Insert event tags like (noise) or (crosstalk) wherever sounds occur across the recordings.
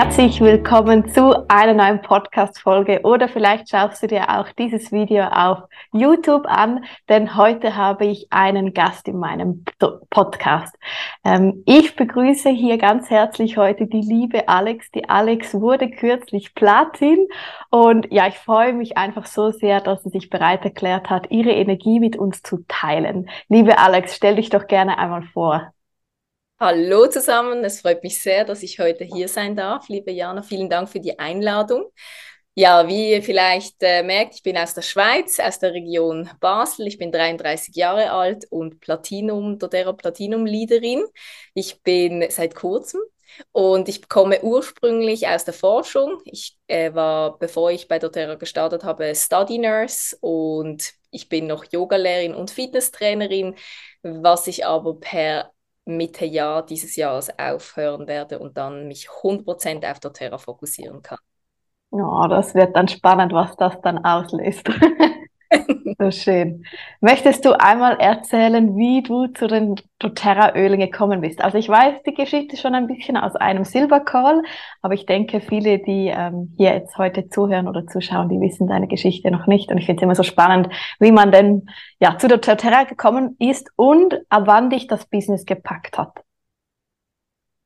Herzlich willkommen zu einer neuen Podcast-Folge oder vielleicht schaust du dir auch dieses Video auf YouTube an, denn heute habe ich einen Gast in meinem Podcast. Ähm, ich begrüße hier ganz herzlich heute die liebe Alex. Die Alex wurde kürzlich Platin und ja, ich freue mich einfach so sehr, dass sie sich bereit erklärt hat, ihre Energie mit uns zu teilen. Liebe Alex, stell dich doch gerne einmal vor. Hallo zusammen, es freut mich sehr, dass ich heute hier sein darf. Liebe Jana, vielen Dank für die Einladung. Ja, wie ihr vielleicht äh, merkt, ich bin aus der Schweiz, aus der Region Basel. Ich bin 33 Jahre alt und Platinum, doTERRA Platinum Leaderin. Ich bin seit kurzem und ich komme ursprünglich aus der Forschung. Ich äh, war, bevor ich bei doTERRA gestartet habe, Study Nurse und ich bin noch Yogalehrerin und Fitnesstrainerin, was ich aber per Mitte Jahr dieses Jahres aufhören werde und dann mich 100% auf doTERRA fokussieren kann. Ja, das wird dann spannend, was das dann auslöst. (laughs) so schön. Möchtest du einmal erzählen, wie du zu den doTERRA-Ölen gekommen bist? Also ich weiß die Geschichte schon ein bisschen aus einem Silver Call, aber ich denke, viele, die ähm, hier jetzt heute zuhören oder zuschauen, die wissen deine Geschichte noch nicht. Und ich finde es immer so spannend, wie man denn ja zu doTERRA gekommen ist und ab wann dich das Business gepackt hat.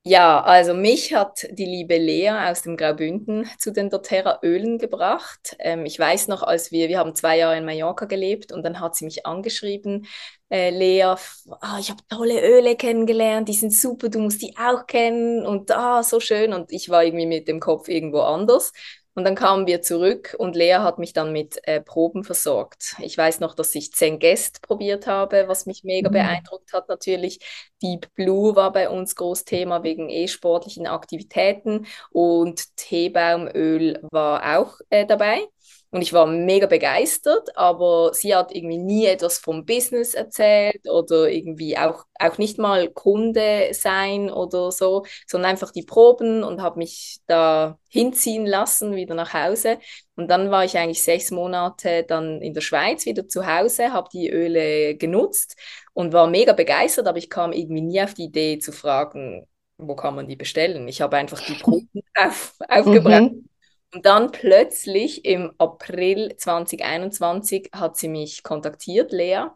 Ja, also mich hat die liebe Lea aus dem Graubünden zu den doTERRA Ölen gebracht. Ähm, ich weiß noch, als wir, wir haben zwei Jahre in Mallorca gelebt und dann hat sie mich angeschrieben, äh, Lea, oh, ich habe tolle Öle kennengelernt, die sind super, du musst die auch kennen und ah, so schön. Und ich war irgendwie mit dem Kopf irgendwo anders. Und dann kamen wir zurück und Lea hat mich dann mit äh, Proben versorgt. Ich weiß noch, dass ich Zengest probiert habe, was mich mega mhm. beeindruckt hat natürlich. Deep Blue war bei uns Großthema wegen eh sportlichen Aktivitäten und Teebaumöl war auch äh, dabei. Und ich war mega begeistert, aber sie hat irgendwie nie etwas vom Business erzählt oder irgendwie auch, auch nicht mal Kunde sein oder so, sondern einfach die Proben und habe mich da hinziehen lassen, wieder nach Hause. Und dann war ich eigentlich sechs Monate dann in der Schweiz wieder zu Hause, habe die Öle genutzt und war mega begeistert, aber ich kam irgendwie nie auf die Idee zu fragen, wo kann man die bestellen. Ich habe einfach die Proben (laughs) auf, aufgebracht. Mhm und dann plötzlich im April 2021 hat sie mich kontaktiert, Lea,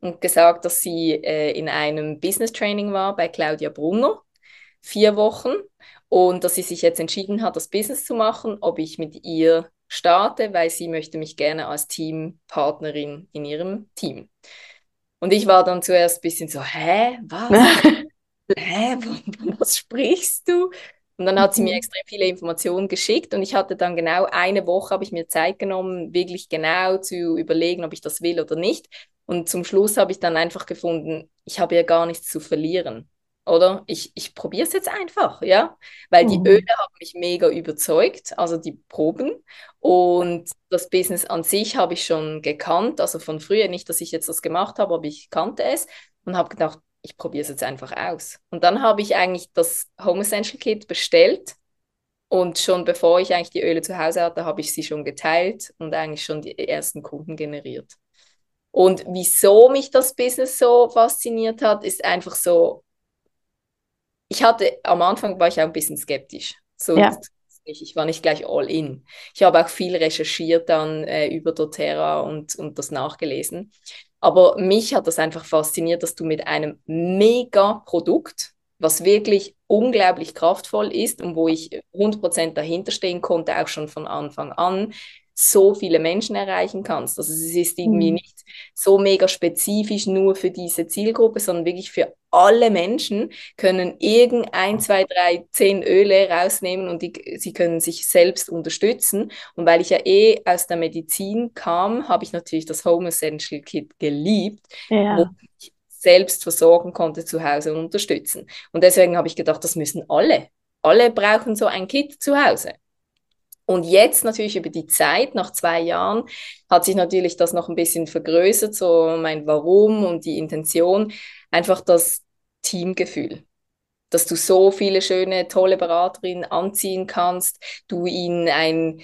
und gesagt, dass sie äh, in einem Business Training war bei Claudia Brunner, vier Wochen, und dass sie sich jetzt entschieden hat, das Business zu machen, ob ich mit ihr starte, weil sie möchte mich gerne als Teampartnerin in ihrem Team. Und ich war dann zuerst ein bisschen so, hä, was? (laughs) hä, was sprichst du? Und dann hat sie mir mhm. extrem viele Informationen geschickt und ich hatte dann genau eine Woche, habe ich mir Zeit genommen, wirklich genau zu überlegen, ob ich das will oder nicht. Und zum Schluss habe ich dann einfach gefunden, ich habe ja gar nichts zu verlieren, oder? Ich, ich probiere es jetzt einfach, ja, weil die mhm. Öle haben mich mega überzeugt, also die Proben. Und das Business an sich habe ich schon gekannt, also von früher, nicht, dass ich jetzt das gemacht habe, aber ich kannte es und habe gedacht, ich probiere es jetzt einfach aus. Und dann habe ich eigentlich das Home Essential Kit bestellt und schon bevor ich eigentlich die Öle zu Hause hatte, habe ich sie schon geteilt und eigentlich schon die ersten Kunden generiert. Und wieso mich das Business so fasziniert hat, ist einfach so, ich hatte, am Anfang war ich auch ein bisschen skeptisch. So, ja. Ich war nicht gleich all in. Ich habe auch viel recherchiert dann äh, über doTERRA und, und das nachgelesen. Aber mich hat das einfach fasziniert, dass du mit einem Mega-Produkt, was wirklich unglaublich kraftvoll ist und wo ich 100% dahinter stehen konnte, auch schon von Anfang an, so viele Menschen erreichen kannst. Also es ist irgendwie mhm. nicht so mega spezifisch nur für diese Zielgruppe, sondern wirklich für alle Menschen können irgendein, zwei, drei, zehn Öle rausnehmen und die, sie können sich selbst unterstützen. Und weil ich ja eh aus der Medizin kam, habe ich natürlich das Home Essential Kit geliebt, ja. wo ich selbst versorgen konnte zu Hause und unterstützen. Und deswegen habe ich gedacht, das müssen alle. Alle brauchen so ein Kit zu Hause. Und jetzt natürlich über die Zeit, nach zwei Jahren, hat sich natürlich das noch ein bisschen vergrößert, so mein Warum und die Intention, einfach das Teamgefühl. Dass du so viele schöne, tolle Beraterinnen anziehen kannst, du ihnen ein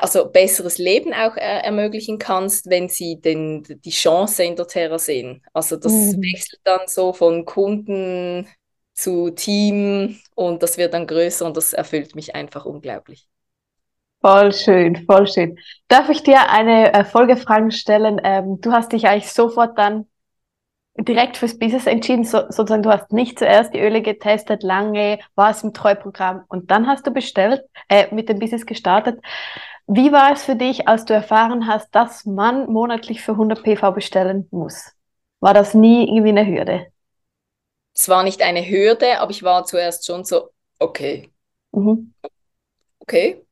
also besseres Leben auch äh, ermöglichen kannst, wenn sie den, die Chance in der Terra sehen. Also das mhm. wechselt dann so von Kunden zu Team und das wird dann größer und das erfüllt mich einfach unglaublich. Voll schön, voll schön. Darf ich dir eine äh, Folgefrage stellen? Ähm, du hast dich eigentlich sofort dann direkt fürs Business entschieden, so, sozusagen du hast nicht zuerst die Öle getestet, lange, warst im Treuprogramm und dann hast du bestellt, äh, mit dem Business gestartet. Wie war es für dich, als du erfahren hast, dass man monatlich für 100 PV bestellen muss? War das nie irgendwie eine Hürde? Es war nicht eine Hürde, aber ich war zuerst schon so, okay. Mhm. Okay.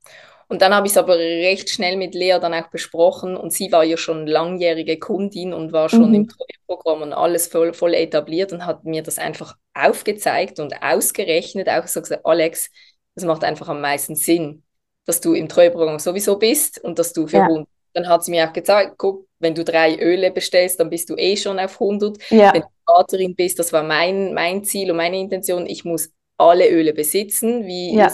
Und dann habe ich es aber recht schnell mit Lea dann auch besprochen und sie war ja schon langjährige Kundin und war schon mhm. im Treueprogramm und alles voll, voll etabliert und hat mir das einfach aufgezeigt und ausgerechnet, auch so gesagt, Alex, das macht einfach am meisten Sinn, dass du im Treueprogramm sowieso bist und dass du für ja. 100. Dann hat sie mir auch gezeigt, guck, wenn du drei Öle bestellst, dann bist du eh schon auf 100. Ja. Wenn du Vaterin bist, das war mein, mein Ziel und meine Intention, ich muss alle Öle besitzen. Wie ja.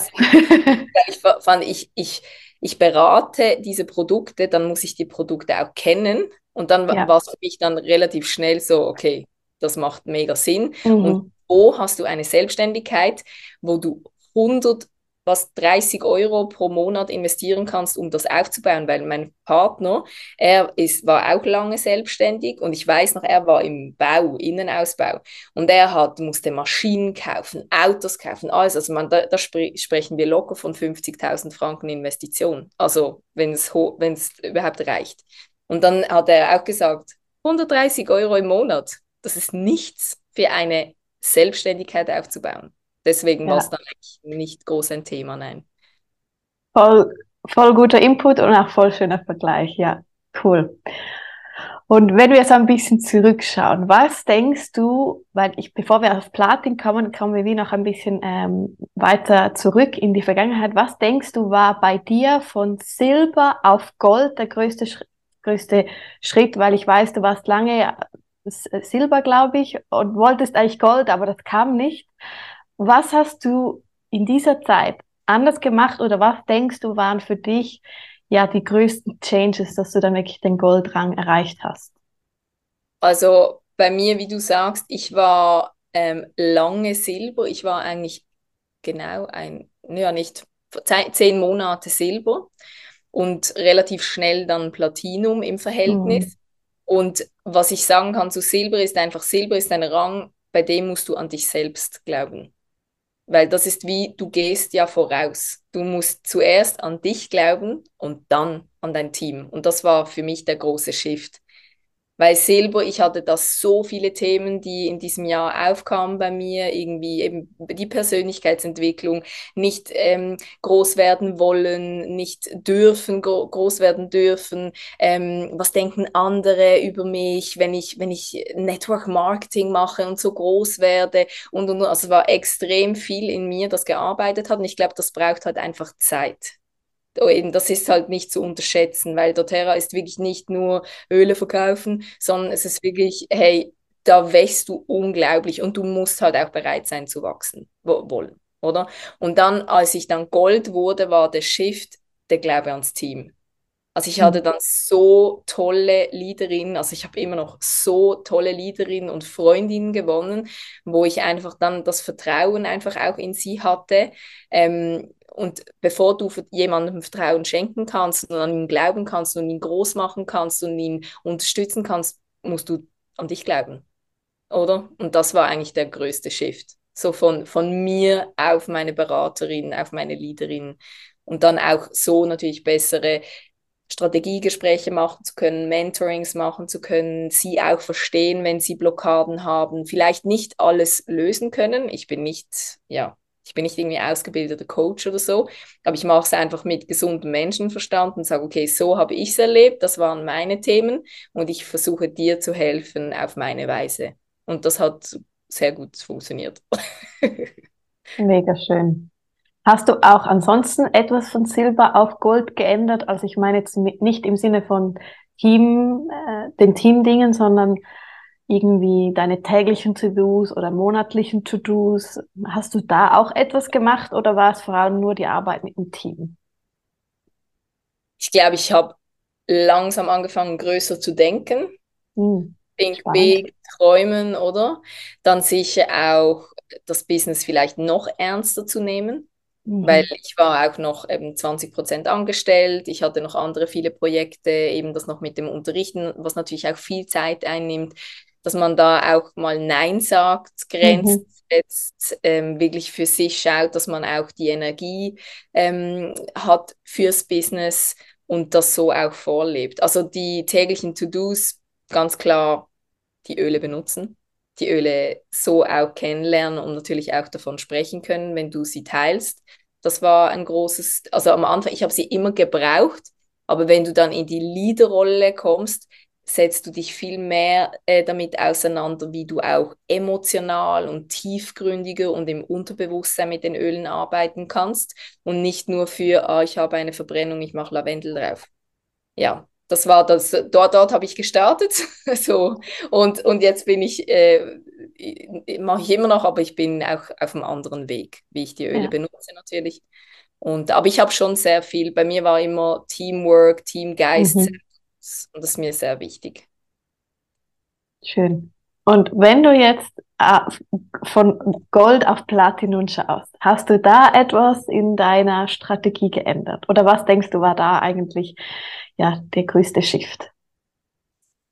ich (laughs) fand, ich, ich, ich berate diese Produkte, dann muss ich die Produkte auch kennen. Und dann ja. war es für mich dann relativ schnell so, okay, das macht mega Sinn. Mhm. Und wo hast du eine Selbstständigkeit, wo du 100 was 30 Euro pro Monat investieren kannst, um das aufzubauen, weil mein Partner, er ist, war auch lange selbstständig und ich weiß noch, er war im Bau, Innenausbau und er hat, musste Maschinen kaufen, Autos kaufen, alles. Also man, da, da spre sprechen wir locker von 50.000 Franken Investition, also wenn es überhaupt reicht. Und dann hat er auch gesagt, 130 Euro im Monat, das ist nichts für eine Selbstständigkeit aufzubauen. Deswegen ja. war es dann eigentlich nicht groß ein Thema, nein. Voll, voll guter Input und auch voll schöner Vergleich, ja, cool. Und wenn wir jetzt ein bisschen zurückschauen, was denkst du, weil ich, bevor wir auf Platin kommen, kommen wir wie noch ein bisschen ähm, weiter zurück in die Vergangenheit. Was denkst du, war bei dir von Silber auf Gold der größte, größte Schritt? Weil ich weiß, du warst lange äh, Silber, glaube ich, und wolltest eigentlich Gold, aber das kam nicht. Was hast du in dieser Zeit anders gemacht oder was denkst du waren für dich ja die größten Changes, dass du dann wirklich den Goldrang erreicht hast? Also bei mir, wie du sagst, ich war ähm, lange Silber. Ich war eigentlich genau ein, ja nicht zehn Monate Silber und relativ schnell dann Platinum im Verhältnis. Mhm. Und was ich sagen kann zu Silber ist einfach, Silber ist ein Rang, bei dem musst du an dich selbst glauben. Weil das ist wie, du gehst ja voraus. Du musst zuerst an dich glauben und dann an dein Team. Und das war für mich der große Shift. Weil Silber, ich hatte da so viele Themen, die in diesem Jahr aufkamen bei mir, irgendwie eben die Persönlichkeitsentwicklung, nicht ähm, groß werden wollen, nicht dürfen, gro groß werden dürfen, ähm, was denken andere über mich, wenn ich, wenn ich Network Marketing mache und so groß werde? Und, und. Also es war extrem viel in mir, das gearbeitet hat. Und ich glaube, das braucht halt einfach Zeit. Oh, eben, das ist halt nicht zu unterschätzen, weil doTERRA ist wirklich nicht nur Öle verkaufen, sondern es ist wirklich, hey, da wächst du unglaublich und du musst halt auch bereit sein zu wachsen wollen, oder? Und dann, als ich dann Gold wurde, war der Shift der Glaube ans Team. Also ich hatte mhm. dann so tolle Leaderinnen, also ich habe immer noch so tolle Leaderinnen und Freundinnen gewonnen, wo ich einfach dann das Vertrauen einfach auch in sie hatte. Ähm, und bevor du jemandem Vertrauen schenken kannst und an ihn glauben kannst und ihn groß machen kannst und ihn unterstützen kannst, musst du an dich glauben. Oder? Und das war eigentlich der größte Shift. So von, von mir auf meine Beraterin, auf meine Leaderin und dann auch so natürlich bessere Strategiegespräche machen zu können, Mentorings machen zu können, sie auch verstehen, wenn sie Blockaden haben, vielleicht nicht alles lösen können. Ich bin nicht, ja, ich bin nicht irgendwie ausgebildeter Coach oder so, aber ich mache es einfach mit gesundem Menschenverstand und sage, okay, so habe ich es erlebt, das waren meine Themen und ich versuche dir zu helfen auf meine Weise. Und das hat sehr gut funktioniert. (laughs) Mega schön. Hast du auch ansonsten etwas von Silber auf Gold geändert? Also ich meine jetzt nicht im Sinne von Team, äh, den Teamdingen, sondern irgendwie deine täglichen To-Dos oder monatlichen To-Dos? Hast du da auch etwas gemacht oder war es vor allem nur die Arbeit mit dem Team? Ich glaube, ich habe langsam angefangen, größer zu denken. Hm, Think big, träumen, oder? Dann sicher auch das Business vielleicht noch ernster zu nehmen. Mhm. Weil ich war auch noch eben 20 Prozent angestellt, ich hatte noch andere viele Projekte, eben das noch mit dem Unterrichten, was natürlich auch viel Zeit einnimmt, dass man da auch mal Nein sagt, Grenzen mhm. setzt, ähm, wirklich für sich schaut, dass man auch die Energie ähm, hat fürs Business und das so auch vorlebt. Also die täglichen To-Dos, ganz klar die Öle benutzen die Öle so auch kennenlernen und natürlich auch davon sprechen können, wenn du sie teilst. Das war ein großes, also am Anfang, ich habe sie immer gebraucht, aber wenn du dann in die Leaderrolle kommst, setzt du dich viel mehr äh, damit auseinander, wie du auch emotional und tiefgründiger und im Unterbewusstsein mit den Ölen arbeiten kannst und nicht nur für, ah, ich habe eine Verbrennung, ich mache Lavendel drauf. Ja, das war das, dort, dort habe ich gestartet. (laughs) so, und, und jetzt bin ich, äh, mache ich immer noch, aber ich bin auch auf einem anderen Weg, wie ich die Öle ja. benutze natürlich. Und, aber ich habe schon sehr viel, bei mir war immer Teamwork, Teamgeist mhm. Und das ist mir sehr wichtig. Schön. Und wenn du jetzt äh, von Gold auf Platinum schaust, hast du da etwas in deiner Strategie geändert? Oder was denkst du, war da eigentlich ja, der größte Shift?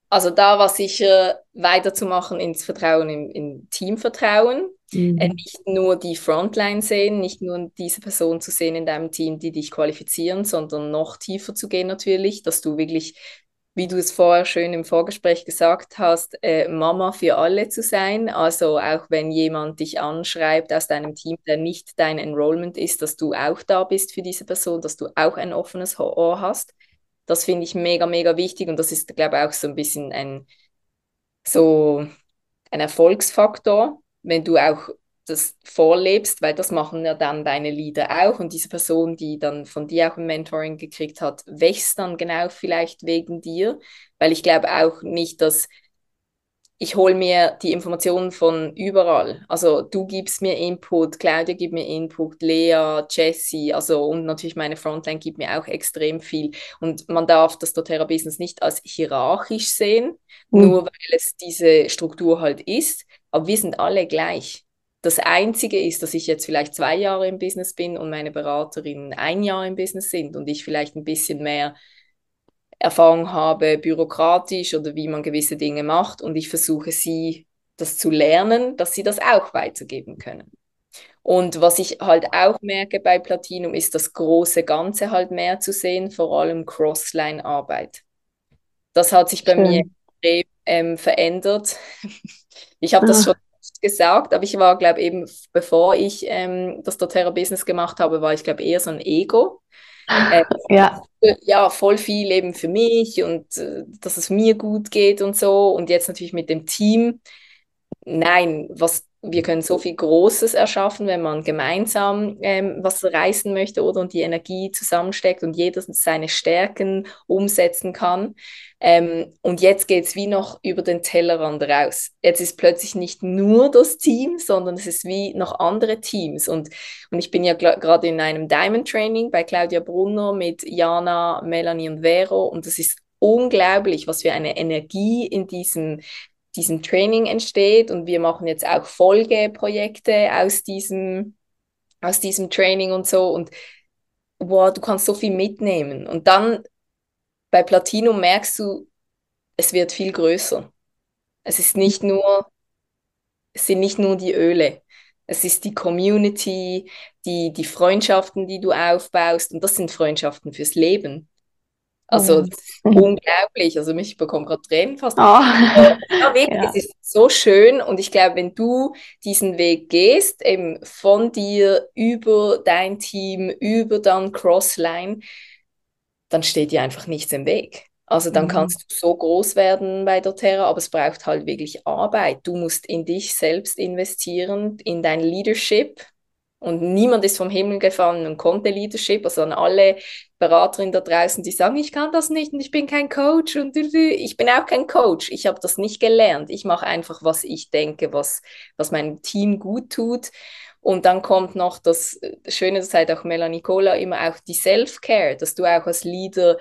Also da war sicher weiterzumachen ins Vertrauen, im, im Teamvertrauen. Mhm. Äh, nicht nur die Frontline sehen, nicht nur diese Person zu sehen in deinem Team, die dich qualifizieren, sondern noch tiefer zu gehen natürlich, dass du wirklich wie du es vorher schön im Vorgespräch gesagt hast, äh, Mama für alle zu sein. Also auch wenn jemand dich anschreibt aus deinem Team, der nicht dein Enrollment ist, dass du auch da bist für diese Person, dass du auch ein offenes Ohr hast. Das finde ich mega, mega wichtig und das ist, glaube ich, auch so ein bisschen ein, so ein Erfolgsfaktor, wenn du auch das vorlebst, weil das machen ja dann deine Leader auch und diese Person, die dann von dir auch ein Mentoring gekriegt hat, wächst dann genau vielleicht wegen dir, weil ich glaube auch nicht, dass ich hole mir die Informationen von überall. Also du gibst mir Input, Claudia gibt mir Input, Lea, Jessie, also und natürlich meine Frontline gibt mir auch extrem viel. Und man darf das doTERRA-Business nicht als hierarchisch sehen, mhm. nur weil es diese Struktur halt ist. Aber wir sind alle gleich. Das Einzige ist, dass ich jetzt vielleicht zwei Jahre im Business bin und meine Beraterinnen ein Jahr im Business sind und ich vielleicht ein bisschen mehr Erfahrung habe, bürokratisch oder wie man gewisse Dinge macht und ich versuche sie das zu lernen, dass sie das auch weitergeben können. Und was ich halt auch merke bei Platinum ist das große Ganze halt mehr zu sehen, vor allem Crossline-Arbeit. Das hat sich bei Schön. mir extrem ähm, verändert. (laughs) Ich habe das ah. schon gesagt, aber ich war, glaube eben, bevor ich ähm, das doTERRA-Business gemacht habe, war ich, glaube eher so ein Ego. Äh, (laughs) ja. ja, voll viel eben für mich und äh, dass es mir gut geht und so. Und jetzt natürlich mit dem Team. Nein, was wir können so viel Großes erschaffen, wenn man gemeinsam ähm, was reißen möchte oder und die Energie zusammensteckt und jeder seine Stärken umsetzen kann. Ähm, und jetzt geht es wie noch über den Tellerrand raus. Jetzt ist plötzlich nicht nur das Team, sondern es ist wie noch andere Teams. Und, und ich bin ja gerade in einem Diamond Training bei Claudia Brunner mit Jana, Melanie und Vero und das ist unglaublich, was für eine Energie in diesem diesem Training entsteht und wir machen jetzt auch Folgeprojekte aus diesem, aus diesem Training und so und wow, du kannst so viel mitnehmen und dann bei Platinum merkst du, es wird viel größer. Es ist nicht nur, es sind nicht nur die Öle. Es ist die Community, die, die Freundschaften, die du aufbaust. Und das sind Freundschaften fürs Leben. Also mhm. unglaublich. Also mich bekommt gerade Tränen fast. Oh. Ja, wirklich, ja. es ist so schön. Und ich glaube, wenn du diesen Weg gehst, eben von dir über dein Team, über dann Crossline, dann steht dir einfach nichts im Weg. Also dann mhm. kannst du so groß werden bei doTERRA, aber es braucht halt wirklich Arbeit. Du musst in dich selbst investieren, in dein Leadership, und niemand ist vom Himmel gefallen und konnte Leadership, also an alle Beraterinnen da draußen, die sagen, ich kann das nicht und ich bin kein Coach und ich bin auch kein Coach. Ich habe das nicht gelernt. Ich mache einfach, was ich denke, was, was meinem Team gut tut. Und dann kommt noch das Schöne, das sagt auch Melanie Cola immer auch die Self-Care, dass du auch als Leader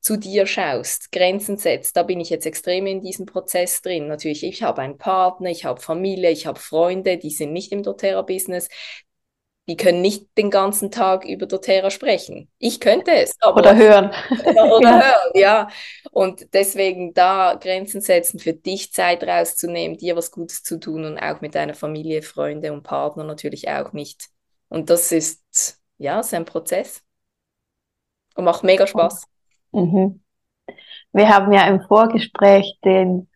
zu dir schaust, Grenzen setzt, da bin ich jetzt extrem in diesem Prozess drin. Natürlich, ich habe einen Partner, ich habe Familie, ich habe Freunde, die sind nicht im doTERRA-Business. Die können nicht den ganzen Tag über doTERRA sprechen. Ich könnte es. oder hören. Oder, (laughs) ja. hören, ja. Und deswegen da Grenzen setzen, für dich Zeit rauszunehmen, dir was Gutes zu tun und auch mit deiner Familie, Freunde und Partner natürlich auch nicht. Und das ist, ja, so ein Prozess. Und macht mega Spaß. Mhm. Wir haben ja im Vorgespräch den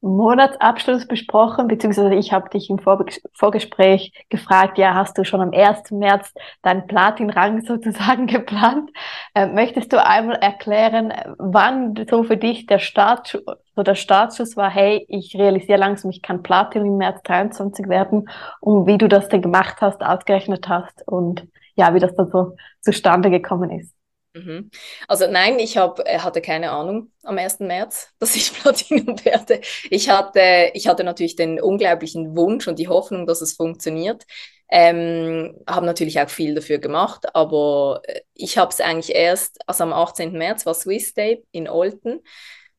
Monatsabschluss besprochen, beziehungsweise ich habe dich im Vor Vorgespräch gefragt, ja, hast du schon am 1. März deinen Platinrang (laughs) sozusagen geplant? Äh, möchtest du einmal erklären, wann so für dich der Start, so der Startschuss war, hey, ich realisiere langsam, ich kann Platin im März 23 werden und wie du das denn gemacht hast, ausgerechnet hast und ja, wie das dann so zustande gekommen ist? Mhm. Also nein, ich hab, äh, hatte keine Ahnung am 1. März, (laughs) dass ich Platinum werde. Ich hatte, ich hatte natürlich den unglaublichen Wunsch und die Hoffnung, dass es funktioniert. Ähm, habe natürlich auch viel dafür gemacht, aber äh, ich habe es eigentlich erst, also am 18. März war Swiss Day in Olten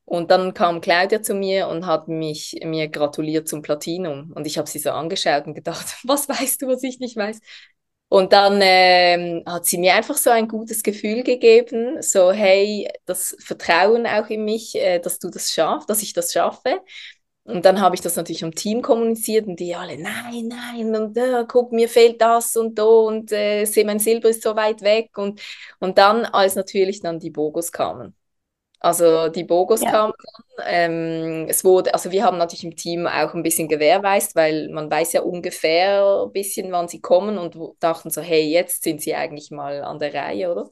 und dann kam Claudia zu mir und hat mich mir gratuliert zum Platinum und ich habe sie so angeschaut und gedacht, (laughs) was weißt du, was ich nicht weiß? Und dann ähm, hat sie mir einfach so ein gutes Gefühl gegeben, so hey, das Vertrauen auch in mich, äh, dass du das schaffst, dass ich das schaffe. Und dann habe ich das natürlich am Team kommuniziert und die alle, nein, nein, und äh, guck, mir fehlt das und da und äh, mein Silber ist so weit weg. Und, und dann, als natürlich dann die Bogos kamen. Also die Bogos ja. kamen dann. Ähm, es wurde, also wir haben natürlich im Team auch ein bisschen gewährweist, weil man weiß ja ungefähr ein bisschen, wann sie kommen und dachten so, hey, jetzt sind sie eigentlich mal an der Reihe, oder?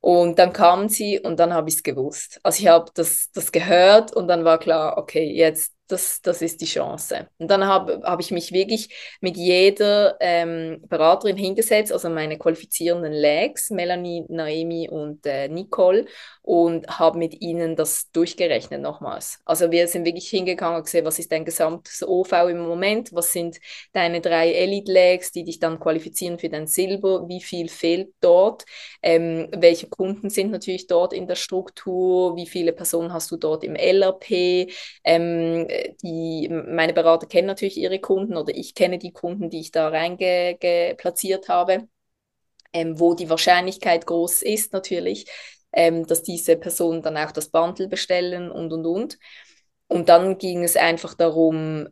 Und dann kamen sie und dann habe ich es gewusst. Also ich habe das, das gehört und dann war klar, okay, jetzt das, das ist die Chance. Und dann habe hab ich mich wirklich mit jeder ähm, Beraterin hingesetzt, also meine qualifizierenden Legs, Melanie, Naomi und äh, Nicole, und habe mit ihnen das durchgerechnet nochmals. Also wir sind wirklich hingegangen und gesehen, was ist dein gesamtes OV im Moment, was sind deine drei Elite-Legs, die dich dann qualifizieren für dein Silber, wie viel fehlt dort, ähm, welche Kunden sind natürlich dort in der Struktur, wie viele Personen hast du dort im LRP, ähm, die, meine Berater kennen natürlich ihre Kunden oder ich kenne die Kunden, die ich da reingeplatziert habe, ähm, wo die Wahrscheinlichkeit groß ist natürlich, ähm, dass diese Personen dann auch das Bundle bestellen und und und. Und dann ging es einfach darum,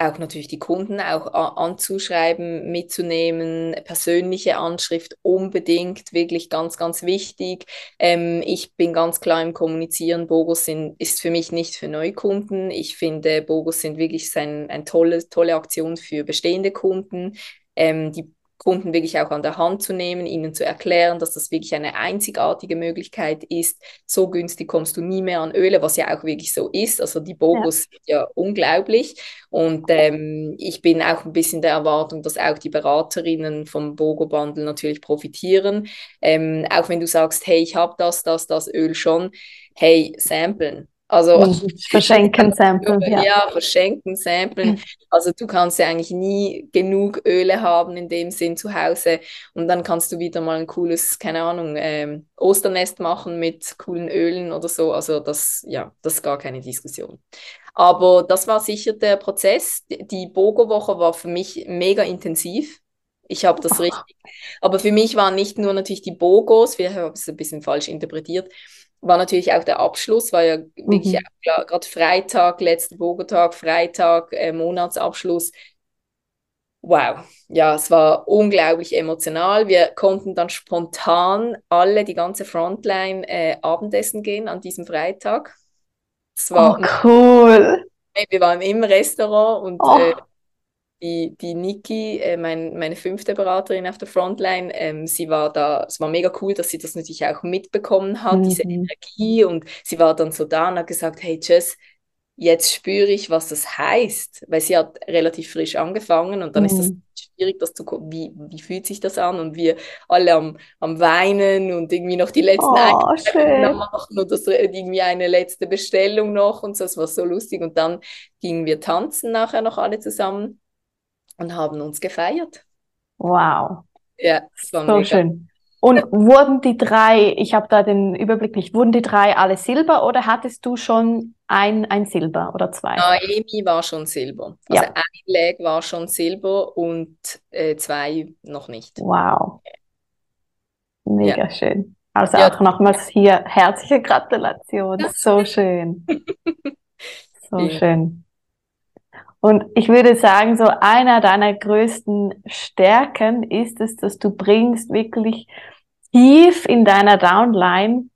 auch natürlich die Kunden auch anzuschreiben, mitzunehmen, persönliche Anschrift unbedingt, wirklich ganz, ganz wichtig. Ähm, ich bin ganz klar im Kommunizieren. Bogos sind, ist für mich nicht für Neukunden. Ich finde, Bogos sind wirklich ein, eine tolle, tolle Aktion für bestehende Kunden. Ähm, die Kunden wirklich auch an der Hand zu nehmen, ihnen zu erklären, dass das wirklich eine einzigartige Möglichkeit ist. So günstig kommst du nie mehr an Öle, was ja auch wirklich so ist. Also die Bogos ja. sind ja unglaublich. Und ähm, ich bin auch ein bisschen der Erwartung, dass auch die Beraterinnen vom Bogo-Bundle natürlich profitieren. Ähm, auch wenn du sagst, hey, ich habe das, das, das Öl schon, hey, samplen. Also mhm. (laughs) verschenken, samplen. Ja. ja, verschenken, samplen. Also du kannst ja eigentlich nie genug Öle haben in dem Sinn zu Hause und dann kannst du wieder mal ein cooles, keine Ahnung, ähm, Osternest machen mit coolen Ölen oder so. Also das, ja, das ist gar keine Diskussion. Aber das war sicher der Prozess. Die Bogo-Woche war für mich mega intensiv. Ich habe das richtig. Aber für mich waren nicht nur natürlich die Bogos, wir haben es ein bisschen falsch interpretiert, war natürlich auch der Abschluss, war ja wirklich mhm. gerade Freitag, letzter Bogotag, Freitag, äh, Monatsabschluss. Wow, ja, es war unglaublich emotional. Wir konnten dann spontan alle, die ganze Frontline, äh, Abendessen gehen an diesem Freitag. Es war oh, cool. Wir waren im Restaurant und oh. äh, die, die Niki, äh, mein, meine fünfte Beraterin auf der Frontline, ähm, sie war da, es war mega cool, dass sie das natürlich auch mitbekommen hat, mhm. diese Energie und sie war dann so da und hat gesagt, hey Jess, jetzt spüre ich, was das heißt, weil sie hat relativ frisch angefangen und dann mhm. ist das mhm. schwierig, das zu wie, wie fühlt sich das an und wir alle am, am Weinen und irgendwie noch die letzten oh, machen oder so, irgendwie eine letzte Bestellung noch und so, es war so lustig und dann gingen wir tanzen nachher noch alle zusammen und haben uns gefeiert. Wow. Ja, es war so mega. schön. Und wurden die drei, ich habe da den Überblick nicht, wurden die drei alle Silber oder hattest du schon ein, ein Silber oder zwei? Naomi war schon Silber. Also ja. ein Leg war schon Silber und äh, zwei noch nicht. Wow. Mega ja. schön. Also ja. auch nochmals hier herzliche Gratulation. So schön. (laughs) So schön. Und ich würde sagen, so einer deiner größten Stärken ist es, dass du bringst wirklich tief in deiner Downline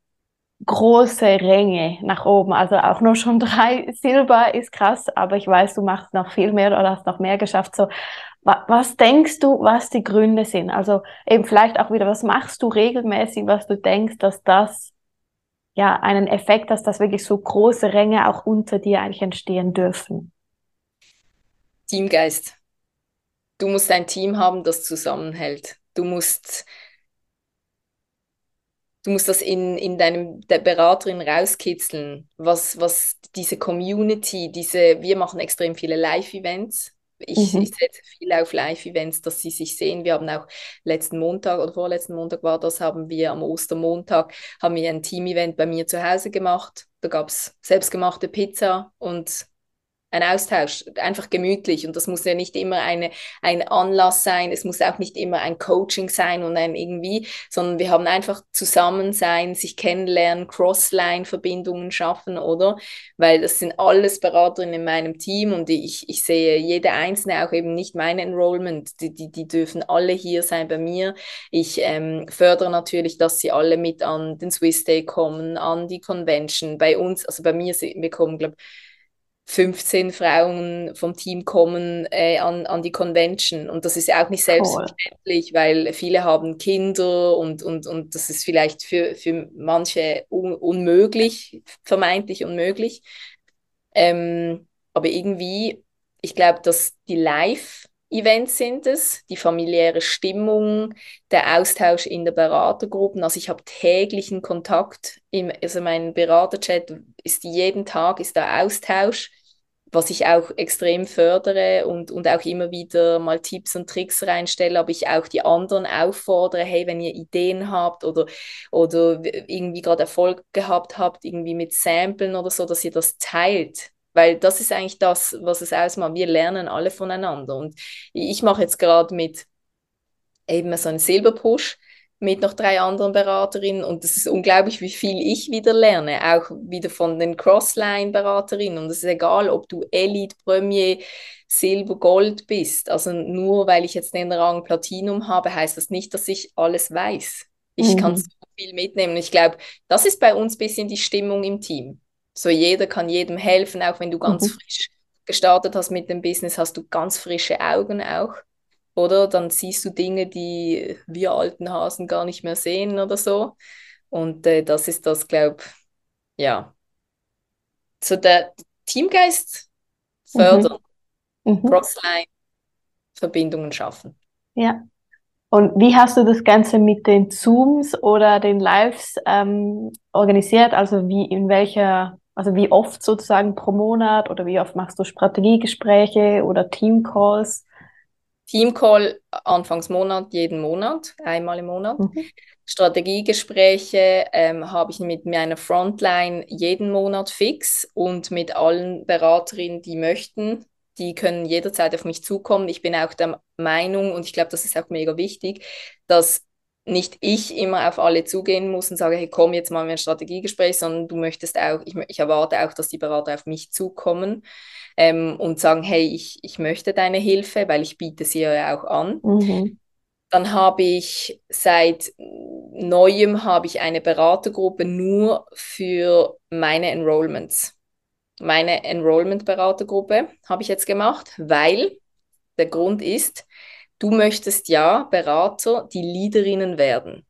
große Ränge nach oben. Also auch nur schon (laughs) drei Silber ist krass, aber ich weiß, du machst noch viel mehr oder hast noch mehr geschafft. So, was denkst du, was die Gründe sind? Also eben vielleicht auch wieder, was machst du regelmäßig, was du denkst, dass das ja einen Effekt dass wirklich so große Ränge auch unter dir eigentlich entstehen dürfen? Teamgeist. Du musst ein Team haben, das zusammenhält. Du musst, du musst das in, in deinem der Beraterin rauskitzeln, was, was diese Community, diese, wir machen extrem viele Live-Events. Ich, mhm. ich, setze viel auf Live-Events, dass sie sich sehen. Wir haben auch letzten Montag oder vorletzten Montag war das, haben wir am Ostermontag haben wir ein Team-Event bei mir zu Hause gemacht. Da gab es selbstgemachte Pizza und ein Austausch, einfach gemütlich. Und das muss ja nicht immer eine, ein Anlass sein, es muss auch nicht immer ein Coaching sein und ein irgendwie, sondern wir haben einfach zusammen sein, sich kennenlernen, Crossline-Verbindungen schaffen, oder? Weil das sind alles Beraterinnen in meinem Team und ich, ich sehe jede einzelne, auch eben nicht mein Enrollment, die, die, die dürfen alle hier sein bei mir. Ich ähm, fördere natürlich, dass sie alle mit an den Swiss Day kommen, an die Convention. Bei uns, also bei mir, wir kommen, glaube ich, 15 Frauen vom Team kommen äh, an, an die Convention. Und das ist ja auch nicht selbstverständlich, cool. weil viele haben Kinder und, und, und das ist vielleicht für, für manche un unmöglich, vermeintlich unmöglich. Ähm, aber irgendwie, ich glaube, dass die Live-Events sind es, die familiäre Stimmung, der Austausch in der Beratergruppen. Also ich habe täglichen Kontakt, im, also mein Beraterchat ist jeden Tag ist da Austausch was ich auch extrem fördere und, und auch immer wieder mal Tipps und Tricks reinstelle, aber ich auch die anderen auffordere, hey, wenn ihr Ideen habt oder, oder irgendwie gerade Erfolg gehabt habt, irgendwie mit Samplen oder so, dass ihr das teilt. Weil das ist eigentlich das, was es ausmacht. Wir lernen alle voneinander. Und ich mache jetzt gerade mit eben so einen Silberpush mit noch drei anderen Beraterinnen und es ist unglaublich, wie viel ich wieder lerne, auch wieder von den Crossline-Beraterinnen und es ist egal, ob du Elite, Premier, Silber, Gold bist, also nur weil ich jetzt den Rang Platinum habe, heißt das nicht, dass ich alles weiß. Ich mhm. kann so viel mitnehmen. Ich glaube, das ist bei uns ein bisschen die Stimmung im Team. So jeder kann jedem helfen, auch wenn du ganz mhm. frisch gestartet hast mit dem Business, hast du ganz frische Augen auch oder? Dann siehst du Dinge, die wir alten Hasen gar nicht mehr sehen oder so. Und äh, das ist das, glaube ich, ja. So der Teamgeist fördern, mhm. mhm. Crossline, Verbindungen schaffen. Ja. Und wie hast du das Ganze mit den Zooms oder den Lives ähm, organisiert? Also wie in welcher, also wie oft sozusagen pro Monat oder wie oft machst du Strategiegespräche oder Teamcalls? Teamcall Anfangsmonat, jeden Monat, einmal im Monat. Mhm. Strategiegespräche ähm, habe ich mit meiner Frontline jeden Monat fix und mit allen Beraterinnen, die möchten. Die können jederzeit auf mich zukommen. Ich bin auch der Meinung, und ich glaube, das ist auch mega wichtig, dass nicht ich immer auf alle zugehen muss und sage, hey, komm, jetzt mal ein Strategiegespräch, sondern du möchtest auch, ich, ich erwarte auch, dass die Berater auf mich zukommen ähm, und sagen, hey, ich, ich möchte deine Hilfe, weil ich biete sie ja auch an. Mhm. Dann habe ich seit neuem habe ich eine Beratergruppe nur für meine Enrollments. Meine Enrollment-Beratergruppe habe ich jetzt gemacht, weil der Grund ist, du möchtest ja Berater, die Leaderinnen werden.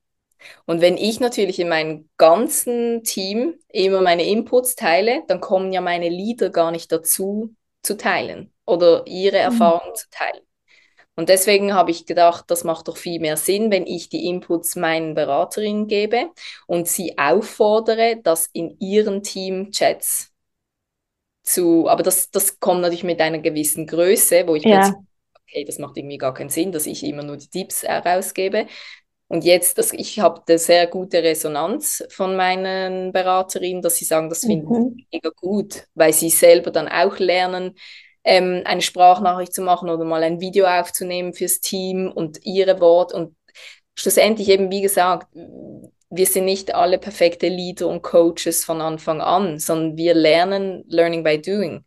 Und wenn ich natürlich in meinem ganzen Team immer meine Inputs teile, dann kommen ja meine Leader gar nicht dazu zu teilen oder ihre mhm. Erfahrungen zu teilen. Und deswegen habe ich gedacht, das macht doch viel mehr Sinn, wenn ich die Inputs meinen Beraterinnen gebe und sie auffordere, das in ihren Team-Chats zu, aber das, das kommt natürlich mit einer gewissen Größe, wo ich ja. plötzlich, okay, das macht irgendwie gar keinen Sinn, dass ich immer nur die Tipps herausgebe. Und jetzt, das, ich habe eine sehr gute Resonanz von meinen Beraterinnen, dass sie sagen, das finden mhm. sie mega gut, weil sie selber dann auch lernen, ähm, eine Sprachnachricht zu machen oder mal ein Video aufzunehmen fürs Team und ihre Wort. Und schlussendlich eben, wie gesagt, wir sind nicht alle perfekte Leader und Coaches von Anfang an, sondern wir lernen Learning by Doing.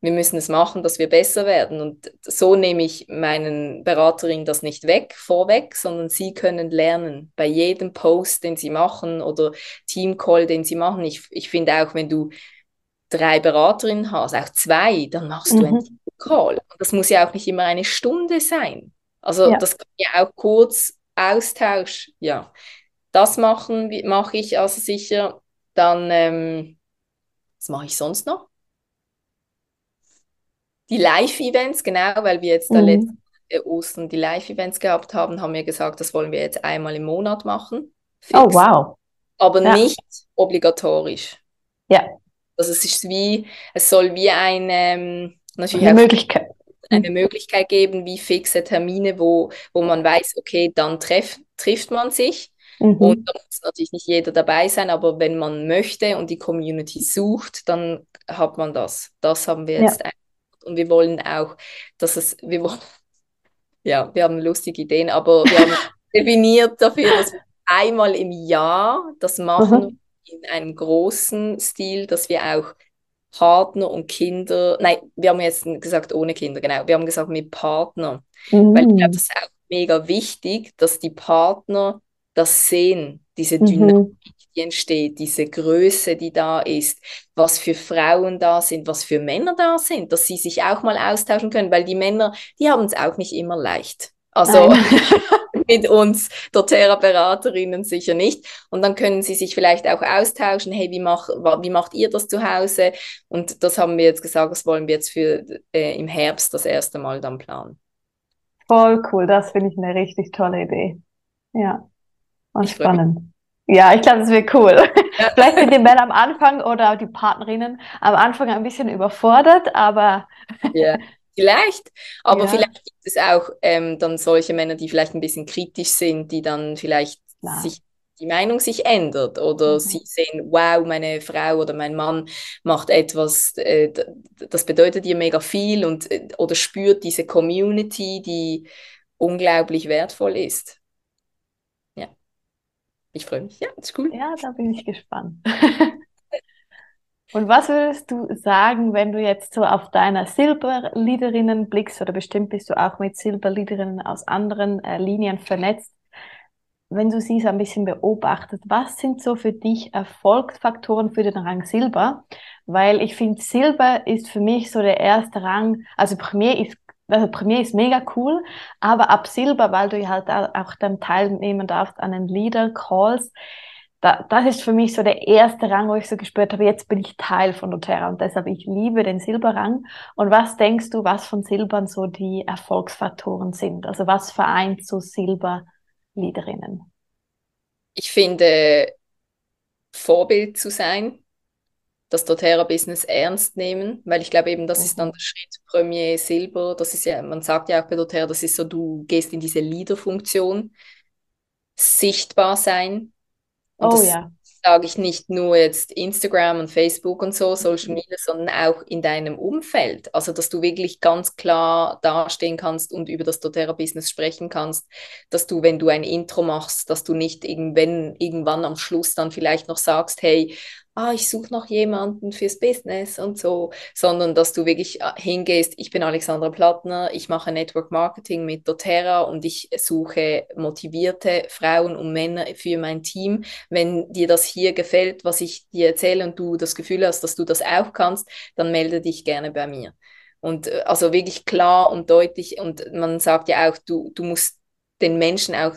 Wir müssen es machen, dass wir besser werden. Und so nehme ich meinen Beraterinnen das nicht weg, vorweg, sondern sie können lernen bei jedem Post, den sie machen oder Teamcall, den sie machen. Ich, ich finde auch, wenn du drei Beraterinnen hast, auch zwei, dann machst mhm. du einen Teamcall. Und das muss ja auch nicht immer eine Stunde sein. Also ja. das kann ja auch kurz Austausch, ja das machen mache ich also sicher. Dann, ähm, was mache ich sonst noch? Die Live-Events, genau, weil wir jetzt mhm. da letzte Ostern die Live-Events gehabt haben, haben wir gesagt, das wollen wir jetzt einmal im Monat machen. Fix. Oh, wow. Aber ja. nicht obligatorisch. Ja. Also es ist wie, es soll wie eine, ähm, natürlich eine Möglichkeit eine Möglichkeit geben, wie fixe Termine, wo, wo man weiß, okay, dann treff, trifft man sich. Mhm. Und da muss natürlich nicht jeder dabei sein, aber wenn man möchte und die Community sucht, dann hat man das. Das haben wir jetzt. Ja. Und wir wollen auch, dass es, wir wollen, (laughs) ja, wir haben lustige Ideen, aber wir haben (laughs) definiert dafür, dass wir einmal im Jahr das machen mhm. in einem großen Stil, dass wir auch Partner und Kinder, nein, wir haben jetzt gesagt ohne Kinder, genau, wir haben gesagt mit Partner, mhm. weil ich glaube, das ist auch mega wichtig, dass die Partner das Sehen, diese mhm. Dynamik, mhm. Die entsteht, diese Größe, die da ist, was für Frauen da sind, was für Männer da sind, dass sie sich auch mal austauschen können, weil die Männer, die haben es auch nicht immer leicht. Also (laughs) mit uns doTERRA-Beraterinnen sicher nicht. Und dann können sie sich vielleicht auch austauschen, hey, wie, mach, wie macht ihr das zu Hause? Und das haben wir jetzt gesagt, das wollen wir jetzt für äh, im Herbst das erste Mal dann planen. Voll cool, das finde ich eine richtig tolle Idee. Ja. Und spannend. Ja, ich glaube, das wird cool. Ja. (laughs) Vielleicht sind die Männer am Anfang oder die Partnerinnen am Anfang ein bisschen überfordert, aber. (laughs) Ja, vielleicht. Aber ja. vielleicht gibt es auch ähm, dann solche Männer, die vielleicht ein bisschen kritisch sind, die dann vielleicht Klar. sich die Meinung sich ändert oder mhm. sie sehen, wow, meine Frau oder mein Mann macht etwas, äh, das bedeutet ihr mega viel und äh, oder spürt diese Community, die unglaublich wertvoll ist. Ich freue mich. Ja, ist cool. Ja, da bin ich gespannt. (laughs) Und was würdest du sagen, wenn du jetzt so auf deiner Silberleaderinnen blickst, oder bestimmt bist du auch mit Silberleaderinnen aus anderen äh, Linien vernetzt, wenn du sie so ein bisschen beobachtet, was sind so für dich Erfolgsfaktoren für den Rang Silber? Weil ich finde, Silber ist für mich so der erste Rang, also Premier ist also Premier ist mega cool, aber ab Silber, weil du halt auch dann teilnehmen darfst an den Leader Calls, da, das ist für mich so der erste Rang, wo ich so gespürt habe, jetzt bin ich Teil von doTERRA und deshalb ich liebe den Silberrang. Und was denkst du, was von Silbern so die Erfolgsfaktoren sind? Also was vereint so Silberleaderinnen? Ich finde, Vorbild zu sein, das doTERRA-Business ernst nehmen, weil ich glaube eben, das ist dann mhm. der Schritt Premier Silber. Das ist ja, man sagt ja auch bei doTERRA, das ist so, du gehst in diese Leader-Funktion, sichtbar sein. Und oh das ja. sage ich nicht nur jetzt Instagram und Facebook und so, Social mhm. Media, sondern auch in deinem Umfeld. Also, dass du wirklich ganz klar dastehen kannst und über das doTERRA-Business sprechen kannst, dass du, wenn du ein Intro machst, dass du nicht irgendwann, irgendwann am Schluss dann vielleicht noch sagst, hey, ah, ich suche noch jemanden fürs Business und so, sondern dass du wirklich äh, hingehst, ich bin Alexandra Plattner, ich mache Network Marketing mit doTERRA und ich suche motivierte Frauen und Männer für mein Team. Wenn dir das hier gefällt, was ich dir erzähle und du das Gefühl hast, dass du das auch kannst, dann melde dich gerne bei mir. Und äh, also wirklich klar und deutlich und man sagt ja auch, du, du musst den Menschen auch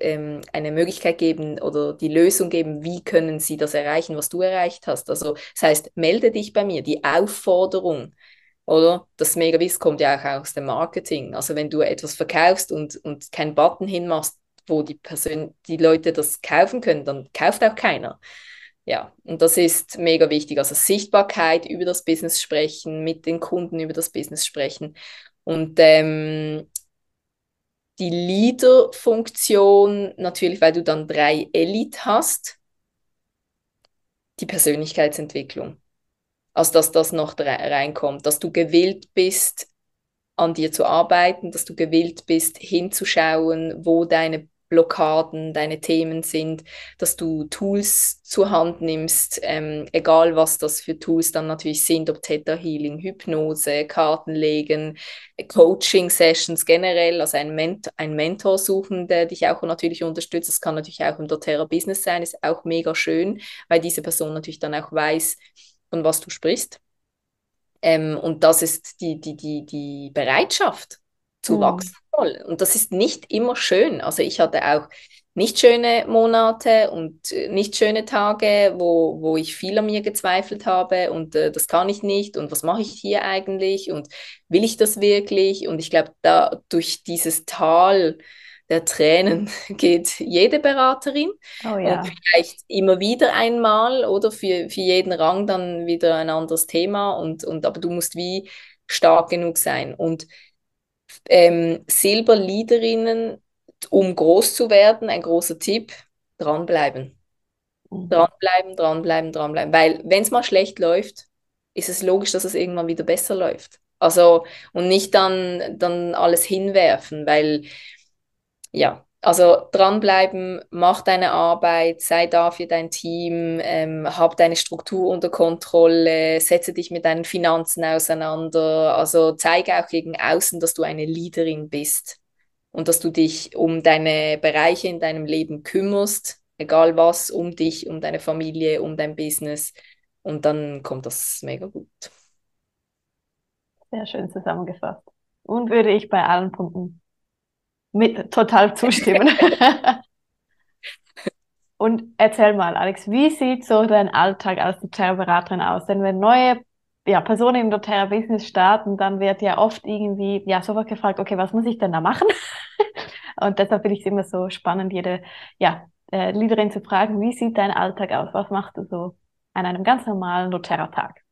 ähm, eine Möglichkeit geben oder die Lösung geben, wie können sie das erreichen, was du erreicht hast. Also das heißt, melde dich bei mir, die Aufforderung, oder? Das Megawiss kommt ja auch aus dem Marketing. Also wenn du etwas verkaufst und, und keinen Button hinmachst, wo die, Person, die Leute das kaufen können, dann kauft auch keiner. Ja, und das ist mega wichtig. Also Sichtbarkeit über das Business sprechen, mit den Kunden über das Business sprechen. Und ähm, die Leader-Funktion, natürlich, weil du dann drei Elite hast, die Persönlichkeitsentwicklung. Also, dass das noch reinkommt, dass du gewillt bist, an dir zu arbeiten, dass du gewillt bist, hinzuschauen, wo deine Blockaden, deine Themen sind, dass du Tools zur Hand nimmst, ähm, egal was das für Tools dann natürlich sind, ob Theta Healing, Hypnose, Kartenlegen, Coaching-Sessions generell, also ein, Ment ein Mentor suchen, der dich auch natürlich unterstützt. Das kann natürlich auch im doTERRA Business sein, ist auch mega schön, weil diese Person natürlich dann auch weiß, von was du sprichst. Ähm, und das ist die, die, die, die Bereitschaft zu mhm. wachsen soll. Und das ist nicht immer schön. Also ich hatte auch nicht schöne Monate und äh, nicht schöne Tage, wo, wo ich viel an mir gezweifelt habe und äh, das kann ich nicht und was mache ich hier eigentlich und will ich das wirklich? Und ich glaube, da durch dieses Tal der Tränen (laughs) geht jede Beraterin. Oh, ja. Und vielleicht immer wieder einmal oder für, für jeden Rang dann wieder ein anderes Thema. Und, und, aber du musst wie stark genug sein. Und ähm, Silberleaderinnen, um groß zu werden, ein großer Tipp, dranbleiben. Mhm. Dranbleiben, dranbleiben, dranbleiben. Weil wenn es mal schlecht läuft, ist es logisch, dass es irgendwann wieder besser läuft. Also, und nicht dann, dann alles hinwerfen, weil ja, also dranbleiben, mach deine Arbeit, sei da für dein Team, ähm, hab deine Struktur unter Kontrolle, setze dich mit deinen Finanzen auseinander. Also zeige auch gegen außen, dass du eine Leaderin bist und dass du dich um deine Bereiche in deinem Leben kümmerst, egal was, um dich, um deine Familie, um dein Business. Und dann kommt das mega gut. Sehr schön zusammengefasst. Und würde ich bei allen Punkten mit, total (laughs) zustimmen. (laughs) Und erzähl mal, Alex, wie sieht so dein Alltag als doTERRA-Beraterin aus? Denn wenn neue ja, Personen im doTERRA-Business starten, dann wird ja oft irgendwie ja sofort gefragt, okay, was muss ich denn da machen? (laughs) Und deshalb finde ich es immer so spannend, jede ja, äh, Leaderin zu fragen, wie sieht dein Alltag aus? Was machst du so an einem ganz normalen doTERRA-Tag?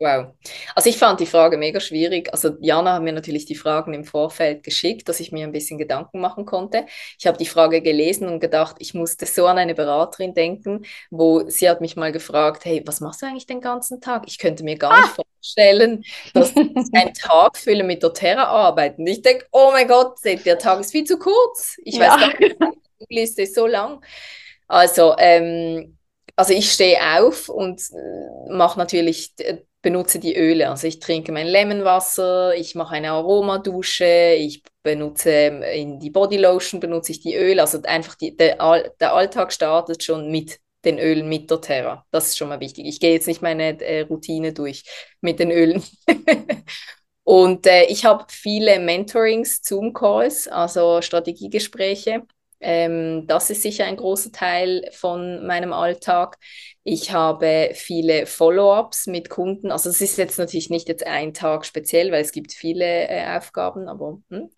Wow. Also ich fand die Frage mega schwierig. Also Jana hat mir natürlich die Fragen im Vorfeld geschickt, dass ich mir ein bisschen Gedanken machen konnte. Ich habe die Frage gelesen und gedacht, ich musste so an eine Beraterin denken, wo sie hat mich mal gefragt, hey, was machst du eigentlich den ganzen Tag? Ich könnte mir gar ah. nicht vorstellen, dass ich einen Tag fülle mit doTERRA arbeiten. Ich denke, oh mein Gott, der Tag ist viel zu kurz. Ich ja. weiß gar nicht, die Liste ist so lang. Also, ähm, also ich stehe auf und äh, mache natürlich benutze die Öle. Also ich trinke mein Lemonwasser, ich mache eine Aromadusche, ich benutze ähm, in die Bodylotion benutze ich die Öle. Also einfach die, der, der Alltag startet schon mit den Ölen mit doTERRA. Das ist schon mal wichtig. Ich gehe jetzt nicht meine äh, Routine durch mit den Ölen. (laughs) Und äh, ich habe viele Mentorings, Zoom-Calls, also Strategiegespräche. Ähm, das ist sicher ein großer Teil von meinem Alltag. Ich habe viele Follow-ups mit Kunden. Also es ist jetzt natürlich nicht jetzt ein Tag speziell, weil es gibt viele äh, Aufgaben, aber hm.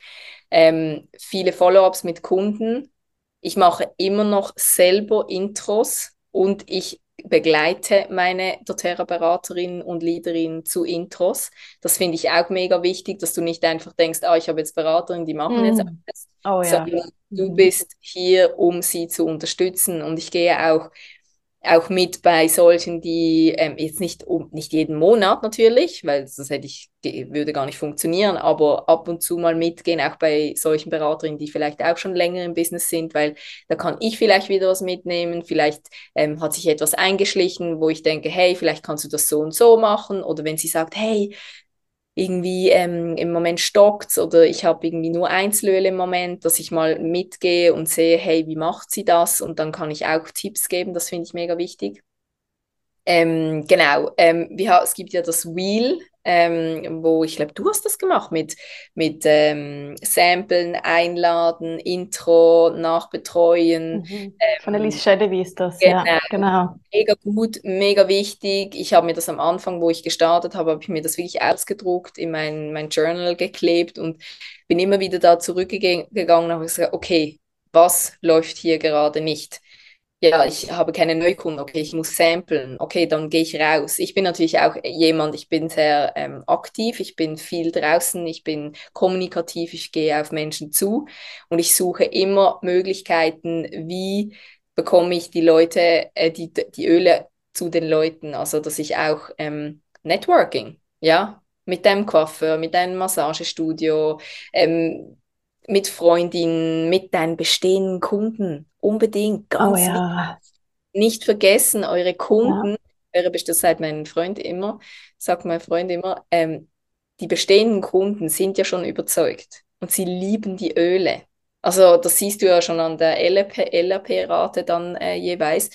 ähm, viele Follow-ups mit Kunden. Ich mache immer noch selber Intros und ich begleite meine doTERRA-Beraterin und Leaderin zu Intros. Das finde ich auch mega wichtig, dass du nicht einfach denkst, ah, ich habe jetzt Beraterin, die machen mm. jetzt alles, oh, ja. sondern du mhm. bist hier, um sie zu unterstützen. Und ich gehe auch auch mit bei solchen, die ähm, jetzt nicht um nicht jeden Monat natürlich, weil das hätte ich würde gar nicht funktionieren, aber ab und zu mal mitgehen, auch bei solchen Beraterinnen, die vielleicht auch schon länger im Business sind, weil da kann ich vielleicht wieder was mitnehmen, vielleicht ähm, hat sich etwas eingeschlichen, wo ich denke, hey, vielleicht kannst du das so und so machen, oder wenn sie sagt, hey, irgendwie ähm, im Moment stockt oder ich habe irgendwie nur Einzelöl im Moment, dass ich mal mitgehe und sehe, hey, wie macht sie das? Und dann kann ich auch Tipps geben, das finde ich mega wichtig. Ähm, genau, ähm, wir, es gibt ja das Wheel, ähm, wo ich glaube, du hast das gemacht mit, mit ähm, Samplen, Einladen, Intro, Nachbetreuen. Mhm. Von Elise Schedewy ist das, genau. ja, genau. Mega gut, mega wichtig. Ich habe mir das am Anfang, wo ich gestartet habe, habe ich mir das wirklich ausgedruckt, in mein, mein Journal geklebt und bin immer wieder da zurückgegangen und habe gesagt, okay, was läuft hier gerade nicht? Ja, ich habe keine Neukunden, okay, ich muss samplen, okay, dann gehe ich raus. Ich bin natürlich auch jemand, ich bin sehr ähm, aktiv, ich bin viel draußen, ich bin kommunikativ, ich gehe auf Menschen zu. Und ich suche immer Möglichkeiten, wie bekomme ich die Leute, äh, die, die Öle zu den Leuten, also dass ich auch ähm, Networking, ja, mit deinem Coiffeur, mit deinem Massagestudio, ähm, mit Freundinnen, mit deinen bestehenden Kunden. Unbedingt, oh ganz oh, ja. Nicht vergessen, eure Kunden, ja. eure das sagt mein Freund immer, sagt mein Freund immer, ähm, die bestehenden Kunden sind ja schon überzeugt und sie lieben die Öle. Also das siehst du ja schon an der LRP-Rate dann äh, jeweils.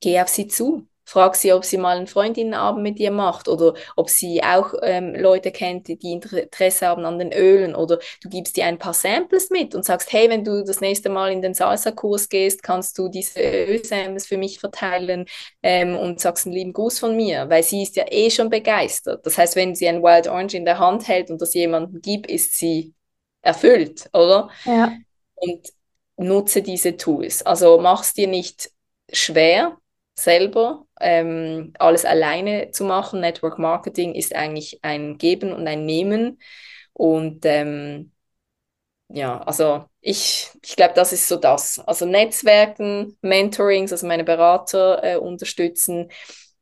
Geh auf sie zu frag sie, ob sie mal einen Freundinnenabend mit dir macht oder ob sie auch ähm, Leute kennt, die Interesse haben an den Ölen oder du gibst ihr ein paar Samples mit und sagst, hey, wenn du das nächste Mal in den Salsa-Kurs gehst, kannst du diese Ölsamples für mich verteilen ähm, und sagst einen lieben Gruß von mir, weil sie ist ja eh schon begeistert. Das heißt, wenn sie ein Wild Orange in der Hand hält und das jemandem gibt, ist sie erfüllt, oder? Ja. Und nutze diese Tools. Also mach es dir nicht schwer, selber ähm, alles alleine zu machen. Network Marketing ist eigentlich ein Geben und ein Nehmen. Und ähm, ja, also ich, ich glaube, das ist so das. Also Netzwerken, Mentorings, also meine Berater äh, unterstützen,